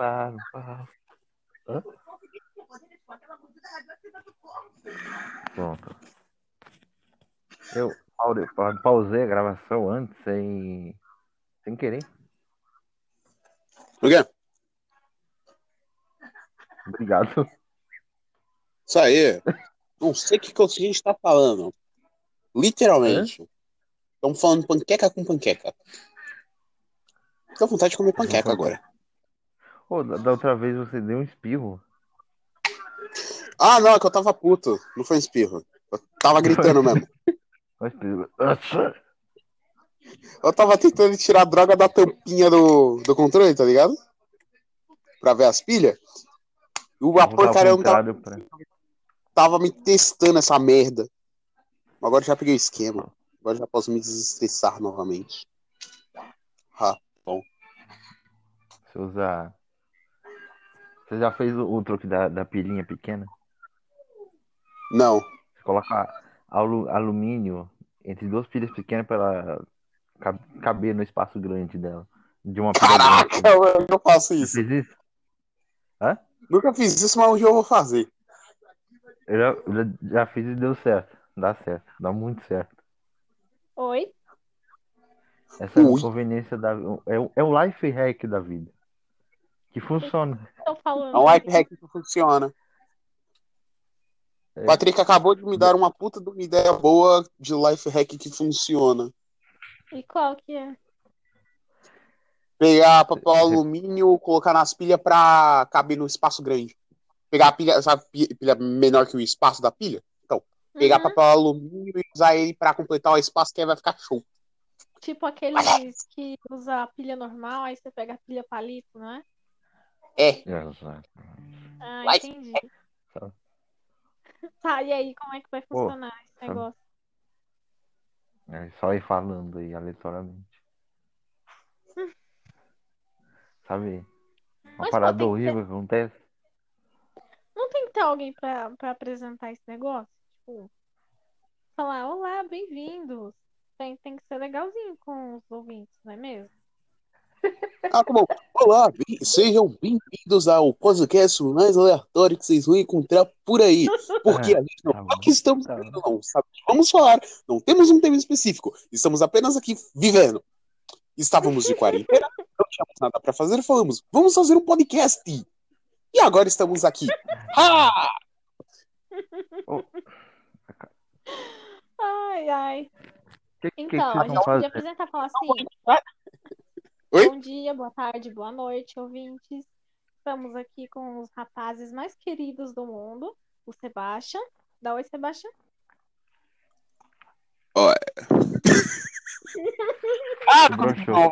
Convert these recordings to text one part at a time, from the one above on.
Pá, pá. Hã? Pronto. Eu pa- pausei a gravação antes sem, sem querer. O quê? Obrigado. Isso aí. Não sei o que, que a gente tá falando. Literalmente. Estamos falando panqueca com panqueca. Tô com vontade de comer panqueca agora. Ô, da, outra vez você deu um espirro. Ah, não, é que eu tava puto. Não foi espirro. Eu tava gritando mesmo. Um. Eu tava tentando tirar a droga da tampinha do, do controle, tá ligado? Pra ver as pilhas. E o- porcaria não tava, pra- tava me testando essa merda. Agora já peguei o esquema. Agora já posso me desestressar novamente. Ah, Você usa. Você já fez o, o truque da, da pilinha pequena? não. Você coloca alu- alumínio entre duas pilhas pequenas para ela cab- caber no espaço grande dela. De uma pilha Caraca, grande. eu não faço Você isso. fez isso? Nunca fiz isso, mas um dia eu vou fazer. Eu já, já, já fiz e deu certo. Dá certo. Dá muito certo. Oi? Essa é a Ui. conveniência da. É, o- é o life hack da vida. Que funciona. Tô falando. É um life hack que funciona. É. Patrick acabou de me dar uma puta de uma ideia boa de life hack que funciona. E qual que é? Pegar papel alumínio, colocar nas pilhas pra caber no espaço grande. Pegar a pilha, sabe, pi- pilha menor que o espaço da pilha? Então, pegar Uhum. papel alumínio e usar ele pra completar o espaço que aí vai ficar show. Tipo aqueles que usa a pilha normal, aí você pega a pilha palito, não é? É, Exato. Ah, entendi. Tá. Tá, e aí, como é que vai Pô, funcionar esse sabe- negócio? É só ir falando aí aleatoriamente. Sabe? Uma Mas, pô, parada que horrível que acontece. Não tem que ter alguém pra, pra apresentar esse negócio? Tipo, falar, olá, bem-vindos. Tem, tem que ser legalzinho com os ouvintes, não é mesmo? Ah, tá bom. Olá, bem- sejam bem-vindos ao podcast mais aleatório que vocês vão encontrar por aí. Porque a gente não Tá é que estamos Tá vivendo, não. Sabe? o que Vamos falar. Não temos um tema específico. Estamos apenas aqui vivendo. Estávamos de quarentena, não tínhamos nada para fazer, falamos, vamos fazer um podcast. E agora estamos aqui. Ah! Ai, ai. Que, que, Então, que a vocês gente podia apresentar e falar assim: Oi? Bom dia, boa tarde, boa noite, ouvintes. Estamos aqui com os rapazes mais queridos do mundo, o Sebastian. Dá oi, Sebastian. Ah, Broxou. não,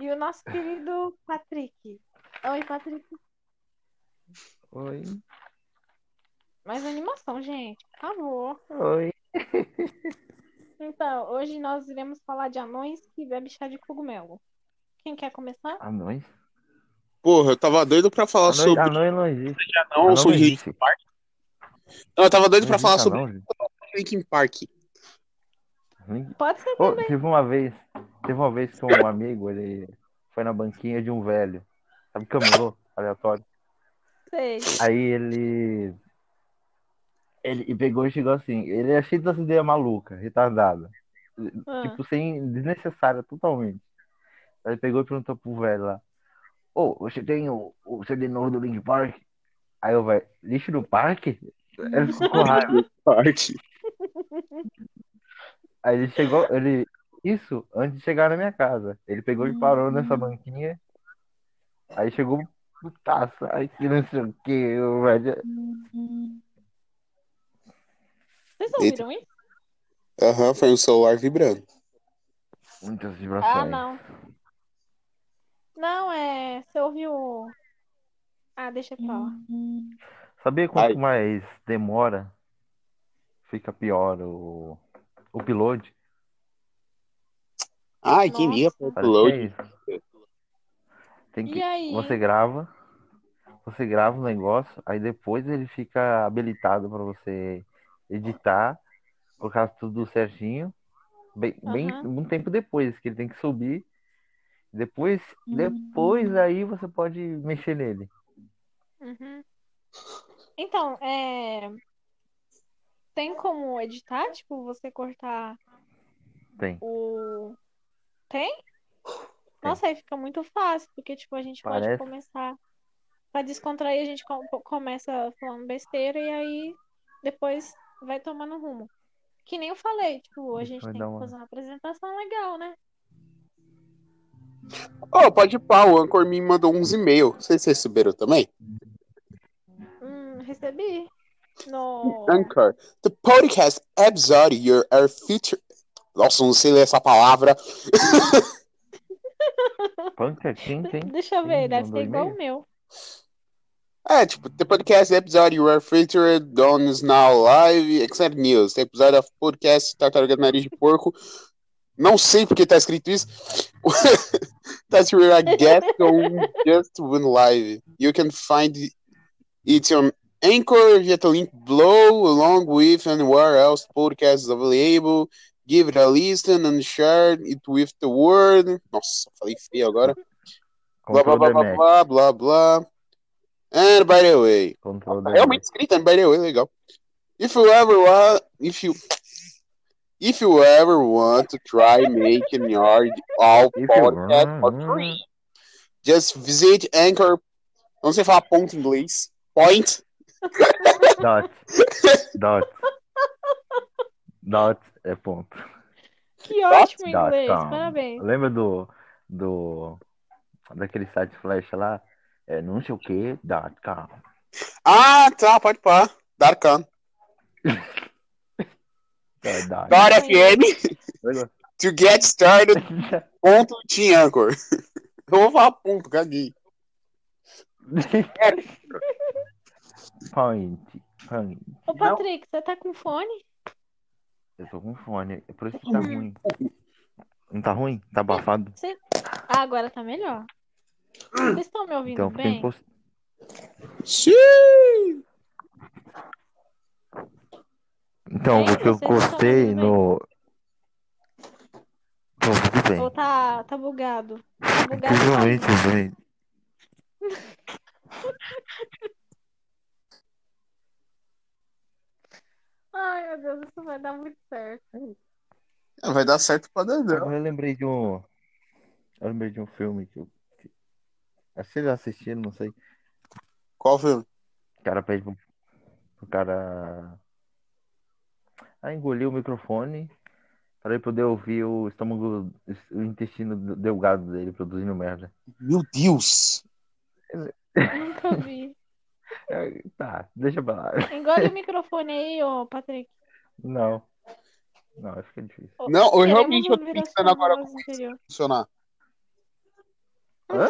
E o nosso querido Patrick. Oi, Patrick. Oi. Mais animação, gente, por favor. Oi. Então, hoje nós iremos falar de anões que bebem chá de cogumelo. Quem quer começar? Anões? Porra, eu tava doido pra falar Anões, sobre anões não existe. não, Anão eu sou não de existe. Linkin Park. Não, eu tava doido Não pra falar sobre anão. Linkin Park. Pode ser também. teve uma vez, teve uma vez que um amigo, ele foi na banquinha de um velho, sabe, camelô, aleatório. Sei. Aí ele, ele pegou e chegou assim, ele é cheio dessas ideias malucas, retardada, Ah. tipo, sem, desnecessária totalmente. Aí ele pegou e perguntou pro velho lá, ô, você tem o, o CD novo do Link Park? Aí o velho, lixo do parque? Ele ficou com raiva. Park. Aí ele chegou, ele. Isso antes de chegar na minha casa. Ele pegou e parou nessa banquinha. Aí chegou putaço. Aí que não sei o que, velho. Vocês ouviram isso? Aham, foi um celular vibrando. Muitas Ah, vibrações. não. Não, é. Você ouviu. Ah, deixa pra lá. Sabia quanto Ai. mais demora, fica pior o, o upload? Ai, Nossa. liga pro que é upload? Tem que, E aí? você grava, você grava o negócio, aí depois ele fica habilitado para você editar, colocar tudo certinho, bem, bem Aham. um tempo depois que ele tem que subir Depois, depois aí você pode mexer nele. Uhum. Então, é... tem como editar? Tipo, você cortar Tem. o. Tem? Nossa, aí fica muito fácil, porque, tipo, a gente pode Parece. começar. Pra descontrair, a gente com- começa falando besteira e aí depois vai tomando rumo. Que nem eu falei, tipo, a Isso gente vai tem que uma- fazer uma apresentação legal, né? Oh, pode ir pá, o Anchor me mandou uns e-mails. Vocês receberam também? Hum, recebi. No. Anchor. The podcast episode you are featured. Nossa, não sei ler essa palavra. Punk, quem tem? Deixa eu ver, deve ser igual o meu. É, tipo, the podcast episode you are featured on is now live, except news. The episode of podcast Tartaruga Nariz de Porco. Não sei porque tá escrito isso. That you are a guest on just one live. You can find it on Anchor via the link below, along with anywhere else podcast is available. Give it a listen and share it with the world. Nossa, falei feio agora. Blá blá blá blá blá blá. And by the way, Control the realmente escrito, and by the way, legal. If you ever want, if you, if you ever want to try making your all podcast for free, just visit Anchor. Não sei falar ponto em inglês. Point. Dot. Dot. Dot é ponto. Que ótimo Dot inglês, com. parabéns. Lembra do. do. daquele site flash lá? É não sei o que, com. Ah, tá, pode pá. Darkan. É, FM. To get started, ponto de Anchor. Eu vou falar ponto, caguei. Point. Point. Ô, Patrick, você tá com fone? Eu tô com fone. É por isso que tá ruim. Não tá ruim? Tá abafado? Ah, agora tá melhor. Vocês estão me ouvindo Então bem? imposto. Sim. Então, Bem, porque eu vocês estão gostei no. Tô bem. Ou tá, tá bugado? Tá bugado. Incrivelmente bem. Ai, meu Deus, isso vai dar muito certo. Vai dar certo pra Dandão. Agora eu lembrei de um. Eu lembrei de um filme que eu. Acho que vocês já assistiram, não sei. Qual filme? O cara pede pro, pro cara. a engolir o microfone para ele poder ouvir o estômago, o intestino delgado dele produzindo merda. Meu Deus! Nunca vi. É, Tá, deixa pra lá. Engole o microfone aí, ô Patrick. Não. Não, acho que é difícil. Não, eu realmente eu tô pensando agora como interior. ia funcionar. Hã?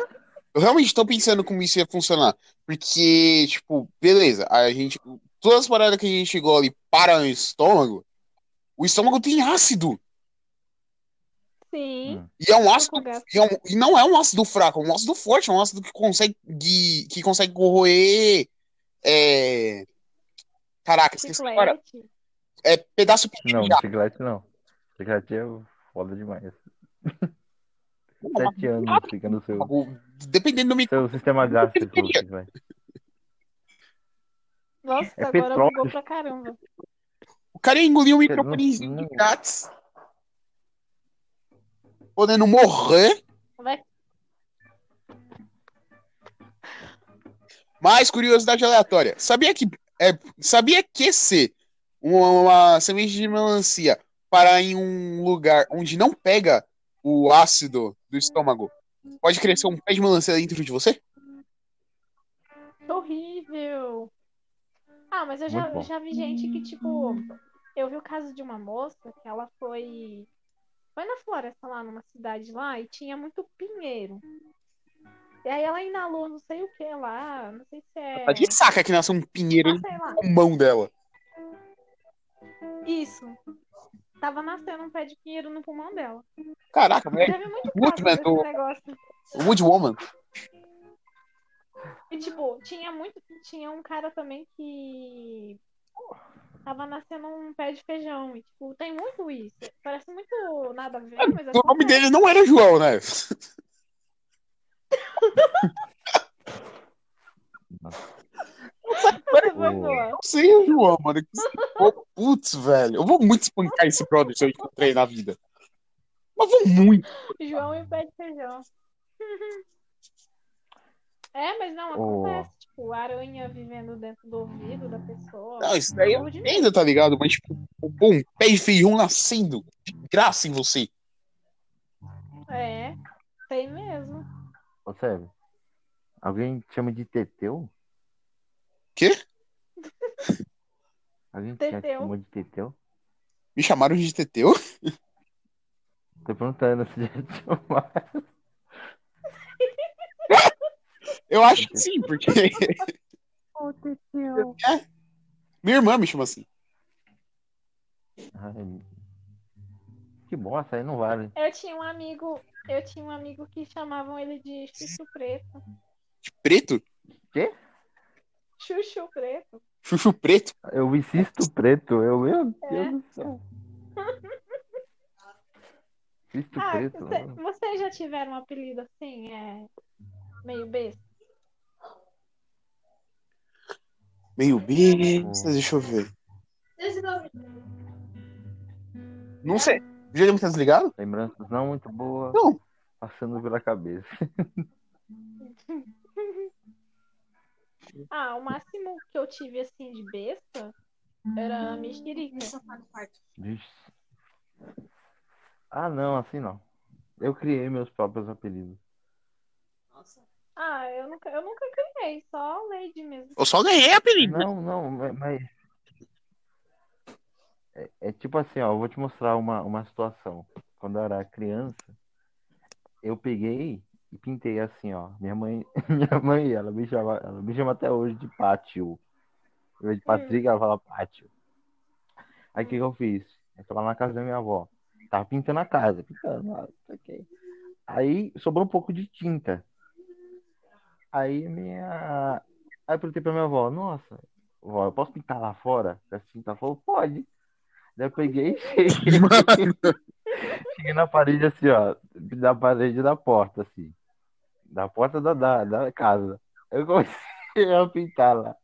Eu realmente tô pensando como isso ia funcionar. Porque, tipo, beleza, a gente. Todas as paradas que a gente chegou ali para o estômago, o estômago tem ácido. Sim. Hum. E é um ácido. E, é um- e não é um ácido fraco, é um ácido forte, é um ácido que consegue. Que, que consegue corroer. É... Caraca, esqueci agora. É pedaço pequeno Não, chiclete não. Chiclete é foda demais. Sete anos fica no seu, Dependendo do micro. seu sistema gástrico. Nossa, É agora petróleo. bugou pra caramba. O cara engoliu um microfonezinho de grátis. Podendo morrer. Vai. Mais curiosidade aleatória. Sabia que é, sabia que se uma, uma semente de melancia parar em um lugar onde não pega o ácido do estômago, pode crescer um pé de melancia dentro de você? Horrível. Ah, mas eu já, já vi gente que, tipo, eu vi o caso de uma moça que ela foi. Foi na floresta lá, numa cidade lá, e tinha muito pinheiro. E aí ela inalou não sei o que lá, não sei se é. Tá de saca que nasceu um pinheiro Ah, no pulmão dela. Isso tava nascendo um pé de pinheiro no pulmão dela. Caraca, muito Teve muito muito. do... negócio. Woodwoman. E, tipo, tinha muito. Tinha um cara também que. Tava nascendo um pé de feijão. E, tipo, tem muito isso. Parece muito nada a ver, é, mas. O assim nome é. dele não era João, né? Ô. boa. Não sei, João, mano. que Putz, velho. Eu vou muito espancar esse brother se eu encontrei na vida. Mas vou muito. João e pé de feijão. É, mas não, acontece. Tipo, aranha vivendo dentro do ouvido da pessoa. Não, isso daí entendo, tá ligado? Mas, tipo, pô, um pé de feijão nascendo. De graça em você. É, tem mesmo. Ô, sério. Alguém chama de Teteu? Quê? Alguém te Teteu. chamou de Teteu? Me chamaram de Teteu? Tô perguntando se já te chamaram. Eu acho que sim, porque Ô, Teteu. minha irmã me chama assim. Ai, que bosta, aí não vale. Eu tinha um amigo, eu tinha um amigo que chamavam ele de Chuchu Preto. De preto? Chuchu Preto. Chuchu preto? Eu insisto preto, eu, meu É. Deus do céu. Cisto Ah, preto. você- vocês já tiveram um apelido assim, é meio besta? Meio besta, deixa eu ver. Não sei. Videogame tá desligado? Lembranças não muito boas Não. passando pela cabeça. Ah, o máximo que eu tive assim de besta era mexerica. Vixe. Ah, não, assim não. Eu criei meus próprios apelidos. Ah, eu nunca, eu nunca criei, só Lady mesmo. Eu só ganhei apelido. Não, não, ma- mas. É, é tipo assim, ó, eu vou te mostrar uma, uma situação. Quando eu era criança, eu peguei e pintei assim, ó. Minha mãe, minha mãe, ela me chama, ela me chama até hoje de Pátio. Em vez de Patrick, ela fala Pátio. Aí o que, que eu fiz? Eu tava lá na casa da minha avó. Tava pintando a casa, pintando lá, ok. Aí sobrou um pouco de tinta. Aí minha. Aí eu perguntei pra minha avó, nossa, vó, eu posso pintar lá fora? A tinta falou, pode. Daí eu peguei e cheguei, cheguei na parede assim, ó. Na parede da porta, assim. Da porta da, da, da casa. Eu comecei a pintar lá.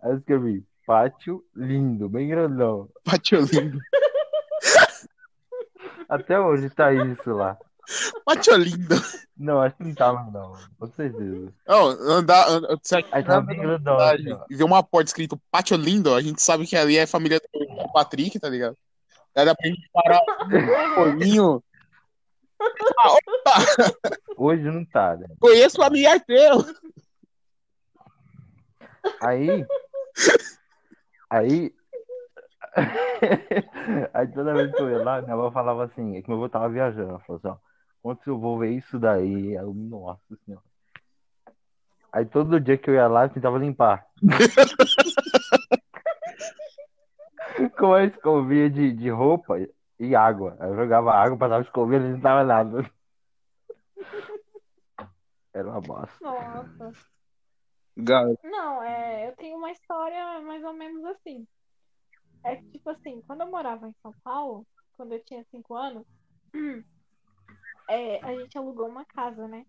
Aí eu escrevi, pátio lindo, bem grandão. Pátio lindo. Até hoje tá isso lá. Pátio lindo. Não, acho que não tava, não. Com certeza. Não, andar, andar, Aí tava andando bem grandão, assim, e ver uma porta escrito Pátio lindo, a gente sabe que ali é família do Patrick, tá ligado? Dá pra gente parar um pouquinho. Ah, opa, Hoje não tá, né? conheço o familiar teu. Aí. Aí. Aí toda vez que eu ia lá, minha avó falava assim, é que meu avô tava viajando. Ela falou assim, ó, quando eu vou ver isso daí? Aí eu, nossa senhora. Aí todo dia que eu ia lá, eu tentava limpar. Com a escovinha de, de roupa e água. Eu jogava água, passava escovinha e não tava nada. Era uma bosta. Nossa. Garoto. Não, é, eu tenho uma história mais ou menos assim. É que, tipo assim, quando eu morava em São Paulo, quando eu tinha cinco anos, é, a gente alugou uma casa, né?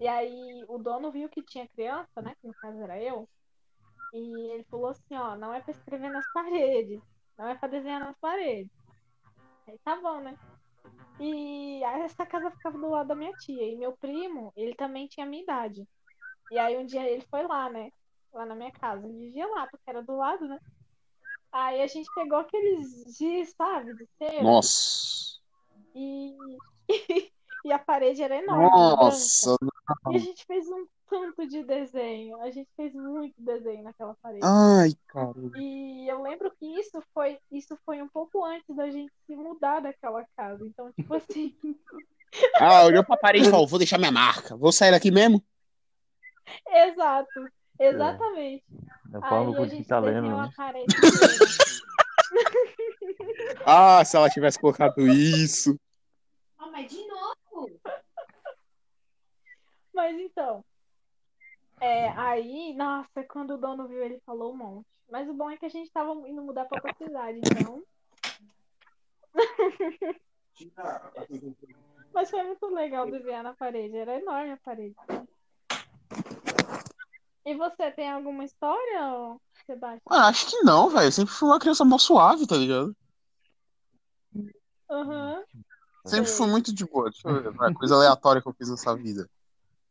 E aí o dono viu que tinha criança, né? Que no caso era eu. E ele falou assim, ó, não é pra escrever nas paredes, não é pra desenhar nas paredes. Aí tá bom, né? E aí essa casa ficava do lado da minha tia. E meu primo, ele também tinha a minha idade. E aí um dia ele foi lá, né? Lá na minha casa. Ele vivia lá, porque era do lado, né? Aí a gente pegou aqueles giz, sabe? De cera. Nossa. E... e a parede era enorme. Nossa. E a gente fez um tanto de desenho. A gente fez muito desenho naquela parede. Ai, cara. E eu lembro que isso foi, isso foi um pouco antes da gente se mudar daquela casa. Então, tipo assim, Ah, olhou pra parede e falou, vou deixar minha marca. Vou sair daqui mesmo? exato. Exatamente. Eu falo Aí a gente tá lendo, né? parede. Ah, se ela tivesse colocado isso. Ah, mas de novo? Mas então, é, aí, nossa, quando o dono viu, ele falou um monte. Mas o bom é que a gente tava indo mudar pra outra cidade, então. Mas foi muito legal desenhar na parede, era enorme a parede. E você tem alguma história, Sebastião? Ah, acho que não, velho. Eu sempre fui uma criança mó suave, tá ligado? Aham. Sempre Sei. fui muito de boa. Deixa eu ver, vai, coisa aleatória que eu fiz nessa vida.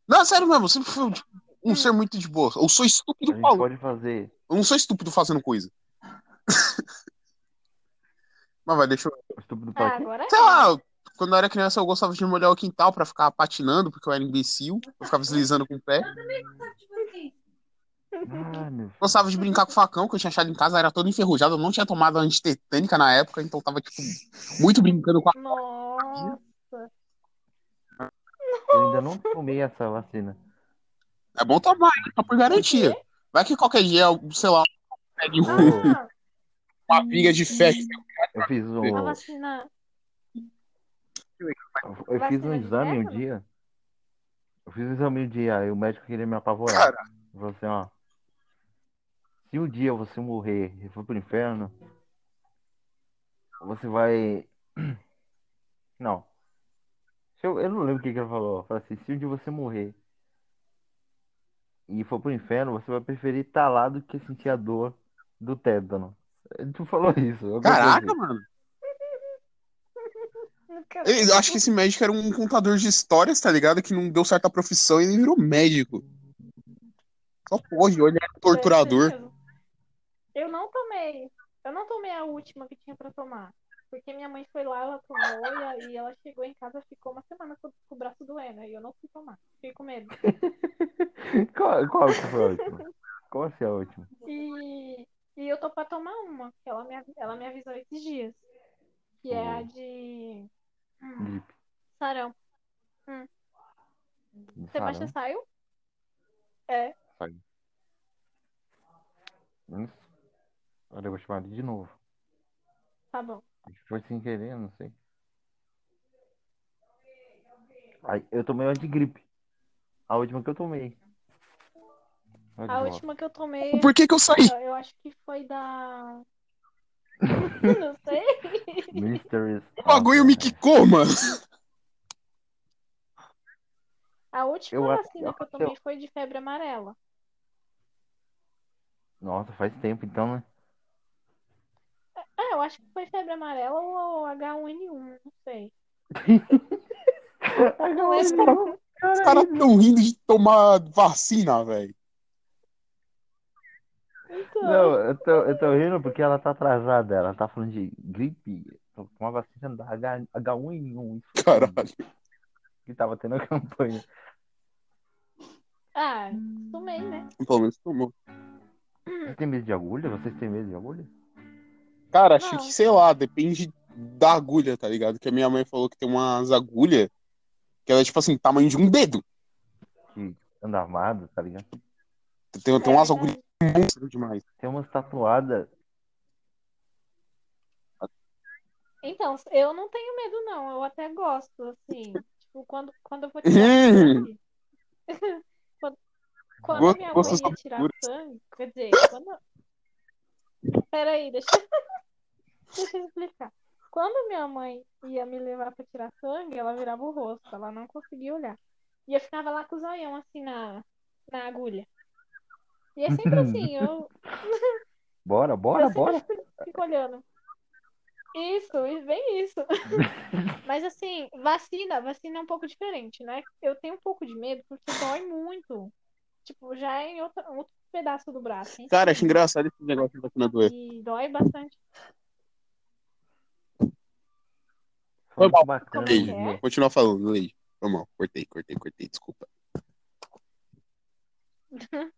Não, sério mesmo, sempre fui tipo, um ser muito de boa. Eu sou A estúpido gente falando. pode fazer. Eu não sou estúpido fazendo coisa. Mas vai, deixa eu. Estúpido Ah, pra quê? agora Sei é. lá, eu- quando eu era criança eu gostava de molhar o quintal pra ficar patinando, porque eu era imbecil. Eu ficava deslizando com o pé. Ah, meu Gostava de brincar com o facão, que eu tinha achado em casa, era todo enferrujado. Eu não tinha tomado antitetânica na época, então tava, tipo, muito brincando com a. Nossa. Eu ainda não tomei essa vacina. É bom tomar, hein? Só por garantia. Vai que qualquer dia, sei lá, pegue um- Ah, uma viga de fé. Eu fiz um, vacina. eu fiz um exame um dia. Eu fiz um exame um dia e o médico queria me apavorar. Cara, Ele falou assim, ó. Se um dia você morrer e for pro inferno, você vai. Não. Eu, eu não lembro o que, que ele falou. Falou assim, se um dia você morrer e for pro inferno, você vai preferir estar lá do que sentir a dor do tétano. Ele tu falou isso. caraca, mano. Eu acho que esse médico era um contador de histórias, tá ligado? Que não deu certa profissão e ele virou médico. Só pode, ele era torturador. Eu não tomei. Eu não tomei a última que tinha pra tomar. Porque minha mãe foi lá, ela tomou e ela chegou em casa ficou uma semana com, o braço doendo. E eu não fui tomar. Fiquei com medo. Qual, qual que foi a última? Qual ser a última? E, e eu tô pra tomar uma, que ela me, ela me avisou esses dias. Que é a de hum, Gripe. sarão. de Sebastião saiu? É. Isso. Agora eu vou chamar ele de novo. Tá bom. Acho que Foi sem querer, não sei. Ai, eu tomei uma de gripe. A última que eu tomei. Olha A última que eu tomei, Por que que eu saí? eu acho que foi da. Não sei. Mysteries. O bagulho me quicou, mano. A última Eu vacina eu que eu tomei foi de febre amarela. Nossa, faz tempo então, né? Ah, eu acho que foi febre amarela ou H1N1, não sei. Os caras tão rindo de tomar vacina, velho. Então, Não, eu tô, eu tô rindo porque ela tá atrasada. Ela tá falando de gripe. Uma vacina da H, H1N1. Isso foi Caralho. que tava tendo a campanha. Ah, tomei, né? Pelo menos tomou. Você tem medo de agulha? Vocês têm medo de agulha? Cara, acho Não. que, sei lá, depende da agulha, tá ligado? Que a minha mãe falou que tem umas agulhas que ela é tipo assim, tamanho de um dedo. Que anda armado, tá ligado? Tem, tem É umas verdade. agulhas monstras demais. Tem umas tatuadas. Então, eu não tenho medo, não. Eu até gosto, assim. Tipo, quando, quando eu vou tirar Hum. sangue. quando quando Gosto- minha mãe ia tirar sangue, quer dizer, quando. Peraí, deixa, deixa eu explicar. Quando minha mãe ia me levar pra tirar sangue, ela virava o rosto, ela não conseguia olhar. E eu ficava lá com o zoião assim na, na agulha. E é sempre assim, eu, Bora, bora, eu sempre bora. fico, olhando. Isso, bem isso. Mas assim, vacina, vacina é um pouco diferente, né? Eu tenho um pouco de medo porque dói muito. Tipo, já é em outro, outro pedaço do braço, hein? Cara, acho engraçado esse negócio de vacina doer. E dói bastante. Foi mal. bacana. Como é um que é? dia. Continua falando, Leide. Foi mal. Cortei, cortei, cortei. Desculpa.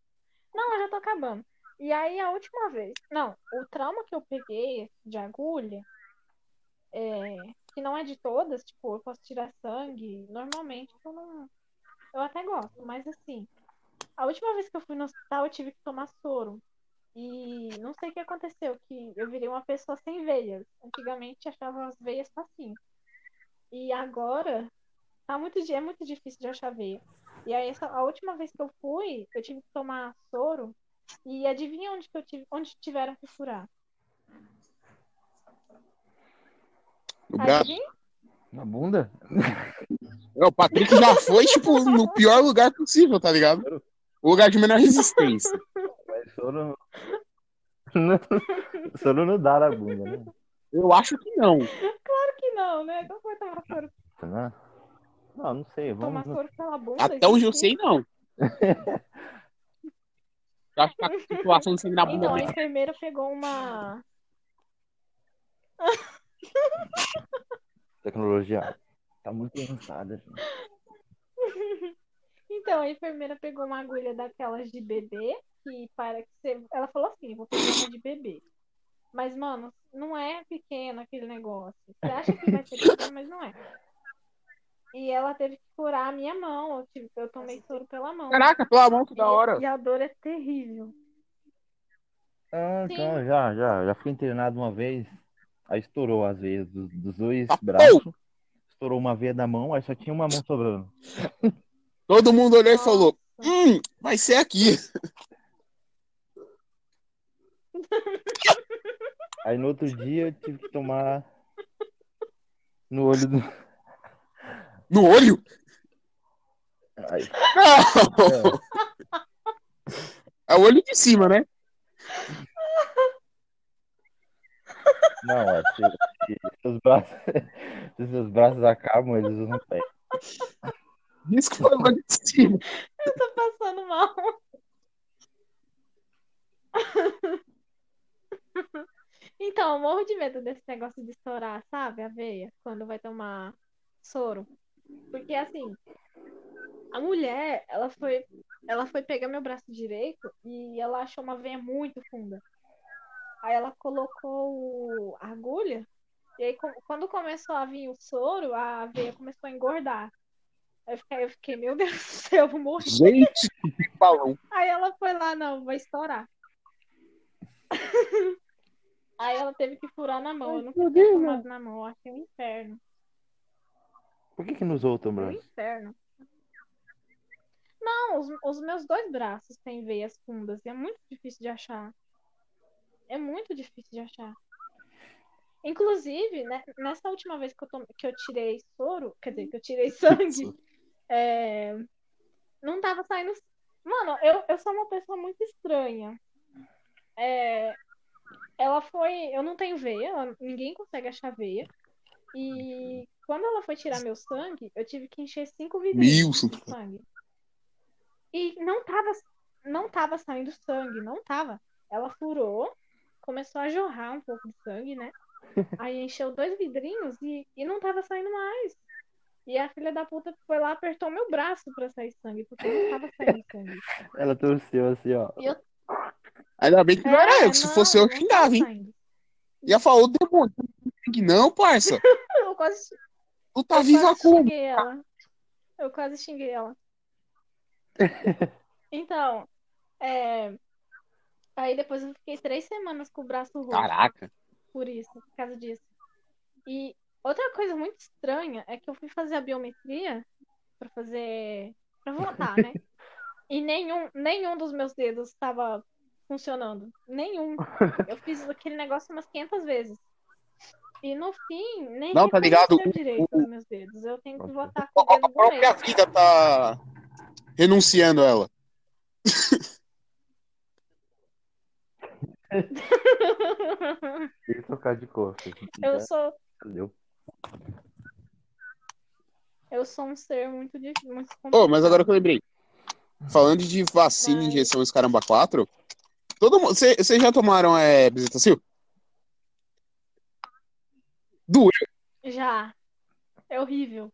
Não, eu já tô acabando. E aí, a última vez. Não, o trauma que eu peguei de agulha, é, que não é de todas, tipo, eu posso tirar sangue. Normalmente eu não. Eu até gosto, mas assim, a última vez que eu fui no hospital, eu tive que tomar soro. E não sei o que aconteceu, que eu virei uma pessoa sem veias. Antigamente achava as veias facinho. E agora tá muito, é muito difícil de achar veia. E aí, essa, a última vez que eu fui, eu tive que tomar soro. E adivinha onde que eu tive, onde tiveram que furar? No braço. Na bunda? É, O Patrick já foi, tipo, no pior lugar possível, tá ligado? O lugar de menor resistência. Mas soro. Não, soro não dá na bunda, né? Eu acho que não. Não, né? Então foi tomar soro, Não, não, não sei. tomar Vamos. soro pela bunda. Até onde eu sei, não. Eu acho que a situação de sangue na bunda Então, a enfermeira pegou uma. Tecnologia tá muito avançada. gente. Então, a enfermeira pegou uma agulha daquelas de bebê, que para que você. Ela falou assim: vou pegar uma de bebê. Mas, mano, não é pequeno aquele negócio. Você acha que vai ser pequeno, mas não é. E ela teve que furar a minha mão. Eu, tive, eu tomei soro pela mão. Caraca, pela mão, que E- da hora. E a dor é terrível. Ah, então, já, já, já fui internado uma vez. Aí estourou as veias dos, dos dois Tá braços. Estourou uma veia da mão, aí só tinha uma mão sobrando. Todo mundo olhou e Nossa. falou: Hum, vai ser aqui. Aí no outro dia eu tive que tomar no olho do. No olho? Aí, Não! É o olho de cima, né? não, é, se, se seus braços, se seus braços acabam, eles usam pé. Isso que foi o olho de cima. Eu tô passando mal. Então, eu morro de medo desse negócio de estourar, sabe? A veia, quando vai tomar soro. Porque assim, a mulher, ela foi, ela foi pegar meu braço direito e ela achou uma veia muito funda. Aí ela colocou a agulha, e aí quando começou a vir o soro, a veia começou a engordar. Aí eu fiquei, eu fiquei, meu Deus do céu, eu vou morrer. Gente, que balão. Aí ela foi lá, não, vai estourar. Aí ela teve que furar na mão. Eu não Deus, tomado na mão, eu achei um inferno. Por que que não usou o teu Um braço? inferno. Não, os, os meus dois braços têm veias fundas. E é muito difícil de achar. É muito difícil de achar. Inclusive, né, nessa última vez que eu, que eu tirei soro, quer dizer, que eu tirei sangue, é, não tava saindo. Mano, eu, eu sou uma pessoa muito estranha. É, ela foi. Eu não tenho veia, ela- ninguém consegue achar veia. E quando ela foi tirar meu sangue, eu tive que encher cinco vidrinhos de sangue. E não tava, não tava saindo sangue, não tava. Ela furou, começou a jorrar um pouco de sangue, né? Aí encheu dois vidrinhos e, e não tava saindo mais. E a filha da puta foi lá, apertou meu braço pra sair sangue, porque não tava saindo sangue. Ela torceu assim, ó. E eu, Ainda bem que não era eu, que se não, fosse eu, eu xingava, hein? saindo. Ia falar, ô demônio, não, parça. Eu quase, Tu tá eu viva quase como? xinguei ela. Eu quase xinguei ela. Então, é... aí depois eu fiquei três semanas com o braço roxo. Caraca. por isso, por causa disso. E outra coisa muito estranha é que eu fui fazer a biometria pra fazer, Pra votar, né? E nenhum, nenhum dos meus dedos estava funcionando, nenhum. Eu fiz aquele negócio umas 500 vezes. E no fim, nem Não, tá ligado? direito o- os meus dedos. Eu tenho que votar com o A dedo do própria meio. vida tá renunciando ela. Tem que trocar de cor. Eu Já sou, deu. eu sou um ser muito difícil. Muito Ô, mas agora que eu lembrei. Falando de vacina, injeção, os caramba 4, todo mundo. Vocês já tomaram é, Bezetacil? Doeu. Já. É horrível.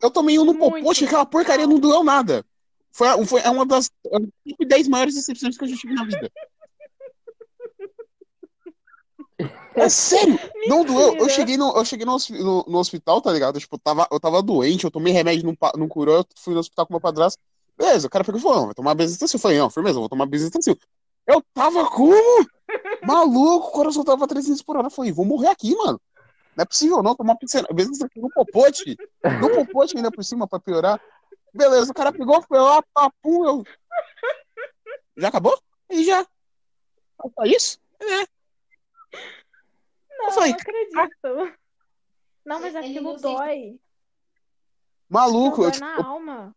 Eu tomei um no Muito. popote, aquela porcaria não doeu nada. Foi, foi é uma das é das 10 maiores decepções que eu já tive na vida. É sério, não doeu. Eu cheguei no, eu cheguei no, no- no hospital, tá ligado? Tipo, eu tava, eu tava doente, eu tomei remédio, não, não curou, eu fui no hospital com meu padrasto. Beleza, o cara pegou e falou, não, vai tomar bezetacil. Eu falei, não, firmeza, eu vou tomar bezetacil. Eu tava como? Maluco, o coração tava 300 por hora. Eu falei, vou morrer aqui, mano. Não é possível não tomar bezetacil no popote. No popote ainda por cima, pra piorar. Beleza, o cara pegou, foi lá, papum, eu... Já acabou? E já. Só isso? É. Não, falei, não acredito. Não, mas Ele aquilo não dói. Maluco, Aquilo eu, dói tipo, na eu, alma.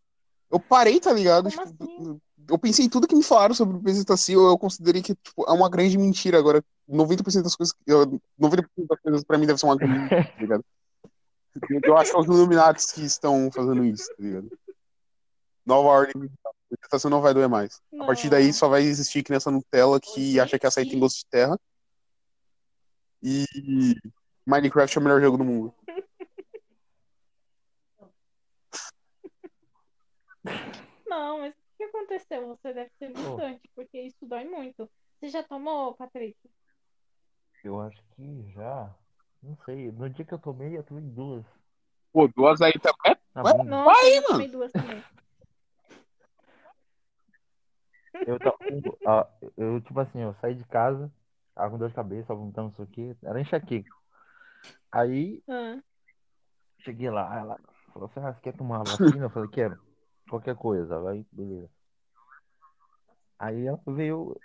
Eu parei, tá ligado? Tipo, assim? eu pensei em tudo que me falaram sobre o Pesitacil, eu considerei que tipo, é uma grande mentira. Agora, 90% das coisas, eu- 90% das coisas pra mim deve ser uma grande mentira, tá ligado? Eu acho que é os Illuminatis que estão fazendo isso, tá ligado? Nova ordem, a Pesitacil não vai doer mais. A partir daí só vai existir criança Nutella que acha que açaí tem gosto de terra. E Minecraft é o melhor jogo do mundo. Não, mas o que aconteceu? Você deve ser Oh. mutante, porque isso dói muito. Você já tomou, Patrick? Eu acho que já. Não sei. No dia que eu tomei, eu tomei duas. Pô, duas aí também. Na Ué? Nossa, eu já mano. tomei duas também. Eu, eu, tipo assim, eu saí de casa, tava com dor de cabeça, vomitando, não sei o quê. Era enxaqueca. Aí, Ah, cheguei lá, ela falou assim, ah, você quer tomar vacina? Eu falei, quero. Qualquer coisa. Aí, beleza. Aí ela veio,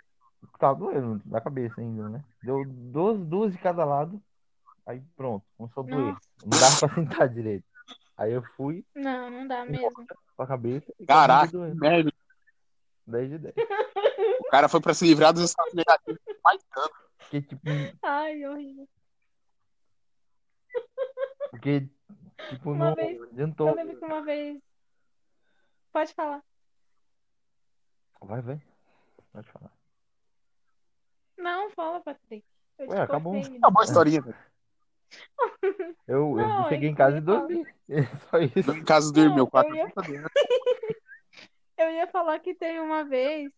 tava doendo na cabeça ainda, né? Deu duas, duas de cada lado. Aí pronto, começou a doer. Não dava pra sentar direito. Aí eu fui não, não dá mesmo. com a cabeça Caraca, merda. 10 de 10. O cara foi pra se livrar dos estados negativos mais tanto. Porque, tipo, Ai, horrível. porque, tipo, Uma não vez- adiantou. Eu lembro que uma vez. Pode falar. Vai, vai. Pode falar. Não, fala, Patrick. Eu Ué, acabou. Acabou a historinha, velho. Eu, eu Não, cheguei em casa e dormi. Só isso. Em casa dormiu, Não, quatro eu ia-. Eu ia falar que teve uma vez.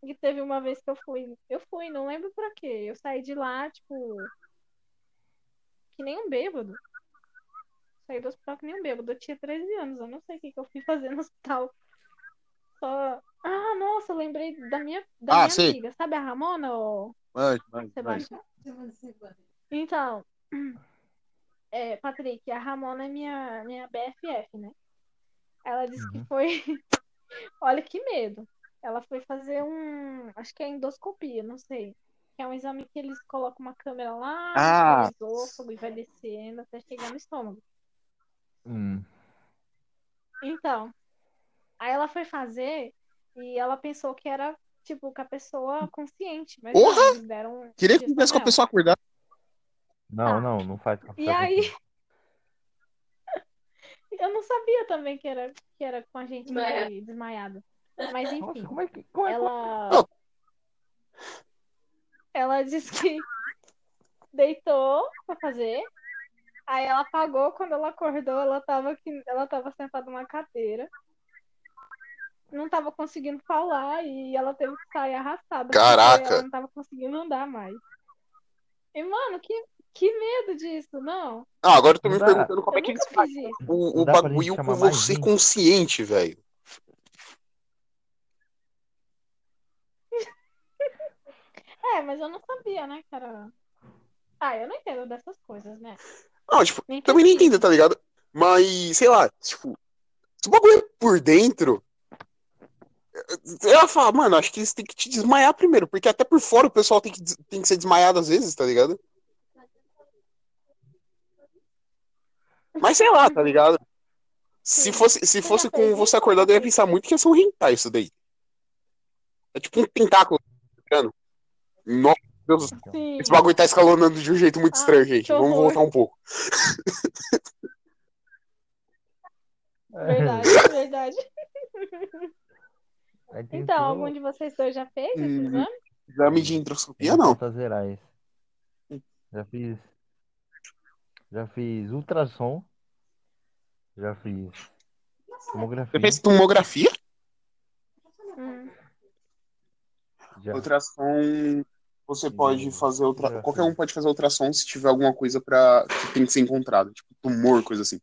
Que teve uma vez que eu fui. Eu fui, não lembro pra quê. Eu saí de lá, tipo. Que nem um bêbado. Saí do hospital que nem um bêbado. Eu tinha 13 anos. Eu não sei o que, que eu fui fazer no hospital. Só. Ah, nossa, eu lembrei da minha, da Ah, minha sei. amiga. Sabe a Ramona, Vai, vai, vai. Sebastião? Então. É, Patrick, a Ramona é minha, minha BFF, né? Ela disse que Uhum. foi. Olha que medo. Ela foi fazer um. Acho que é endoscopia, não sei. Que é um exame que eles colocam uma câmera lá Ah. no esôfago e vai descendo até chegar no estômago. Então. Aí ela foi fazer e ela pensou que era, tipo, com a pessoa consciente. Mas Porra! deram. Queria que tivesse com a pessoa acordada. Não, Tá. não, não faz café E aí? Eu não sabia também que era, que era com a gente É. meio desmaiado. Mas enfim. Nossa, como é que. Como é que... Ela. Não. Ela disse que deitou pra fazer. Aí ela apagou, quando ela acordou, ela tava aqui, ela tava sentada numa cadeira. Não tava conseguindo falar e ela teve que sair arrastada. Caraca. Ela não tava conseguindo andar mais. E, mano, que, que medo disso, não. Ah, agora eu tô Não me dá. perguntando como Eu é que eles fazem o, o bagulho com você gente? consciente, velho. É, mas eu não sabia, né, cara? Ah, eu não entendo dessas coisas, né? Não, tipo, Nem também não pesquisa. entendo, tá ligado? Mas, sei lá, tipo, se o bagulho é por dentro. Ela fala, mano, acho que eles têm que te desmaiar primeiro, porque até por fora o pessoal tem que, tem que ser desmaiado às vezes, tá ligado? Mas sei lá, tá ligado? Se fosse, se fosse com você acordado, eu ia pensar muito que ia ser um hentai isso daí. É tipo um tentáculo, tá ligado? Nossa, Deus do céu. Sim. Esse bagulho tá escalonando de um jeito muito Ah, estranho, gente. Vamos horror. voltar um pouco. Verdade, verdade. Então, algum de vocês dois já fez esse Hum, exame? Exame de introscopia, não. Já fiz. Já fiz ultrassom. Já fiz Você tomografia. fez tomografia? Hum. Ultrassom. Você pode fazer outra. já Qualquer um pode fazer ultrassom se tiver alguma coisa para que tem que ser encontrada, tipo tumor, coisa assim.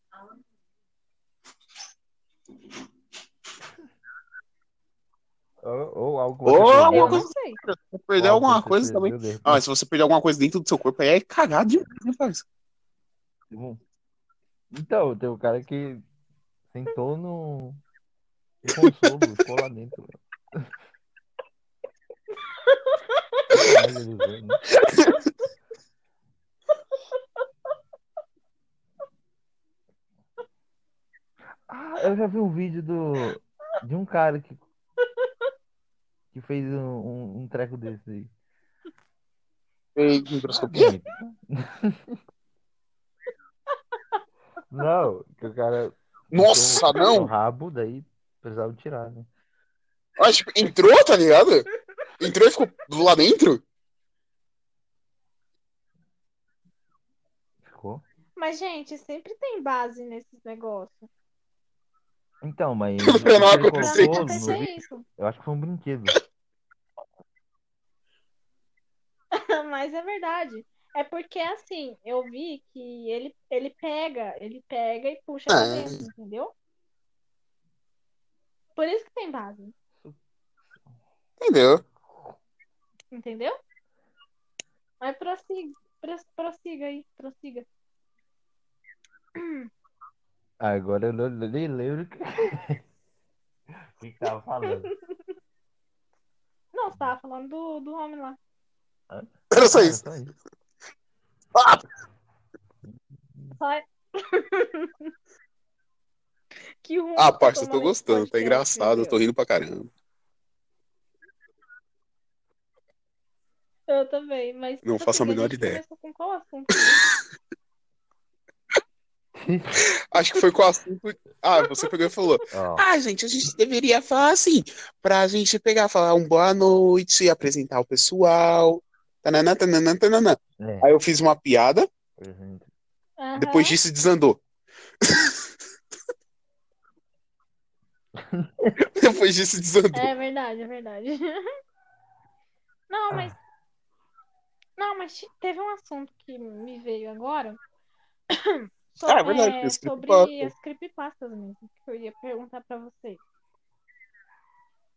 Ou, ou algo Ou você alguma Eu perdeu. não sei. Se perder Ou alguma você coisa também. Ah, se você perder alguma coisa dentro do seu corpo, aí é cagado demais, né. Então, tem um cara que sentou no. no consolo, ficou lá dentro. Ah, eu já vi um vídeo do, de um cara que que fez um, um, um treco desse aí. Fez microscopia? Não, que o cara Nossa, no não! rabo, daí precisava tirar, né? Ah, tipo, entrou, tá ligado? Entrou e ficou lá dentro? Ficou. Mas, gente, sempre tem base nesses negócios. Então, mas Pra não acontecer colocou isso. eu acho que foi um brinquedo. Mas é verdade. É porque, assim, eu vi que ele, ele pega, ele pega e puxa pra Ah. dentro, entendeu? Por isso que tem base, Entendeu? Entendeu? Mas prossiga, pros- prossiga aí, prossiga. Agora eu não- nem lembro o que, o que tava falando. Não, você tava falando do, do homem lá. Era só Ah, isso. só isso. Ah, Só... que ruim ah parça, eu tô gostando. Tá engraçado, eu tô rindo pra caramba. Eu também, mas Não tipo faço a assim, menor ideia. com qual assunto? Acho que foi com o assunto. Ah, você pegou e falou. Ó, Ah, gente, a gente deveria falar assim, pra gente pegar, falar um boa noite, apresentar o pessoal. Tananã, tananã, tananã. é, Aí eu fiz uma piada. Aham. depois disso desandou. depois disso desandou. É verdade, é verdade. Não, mas. Não, mas te- teve um assunto que me veio agora. So- Ah, é verdade, é, sobre creepypastas. as creepypastas mesmo, que eu ia perguntar pra vocês.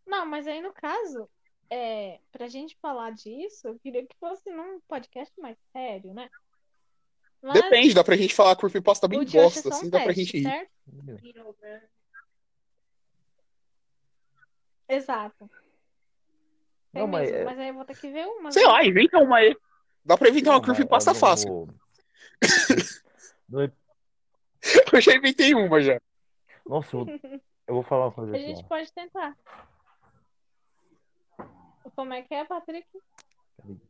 Não, mas aí no caso, é, pra gente falar disso, eu queria que fosse num podcast mais sério, né? Mas Depende, dá pra gente falar creepypasta bem é bosta, um assim, dá pra gente rir. certo? Exato. Tem Não, mas mesmo, é- mas aí eu vou ter que ver uma. Sei lá, inventa uma aí. Dá pra inventar uma creepypasta no- fácil. no ep- Eu já inventei uma já. Nossa, eu, eu vou falar uma coisa A aqui, gente ó. pode tentar. Como é que é, Patrick? Peraí.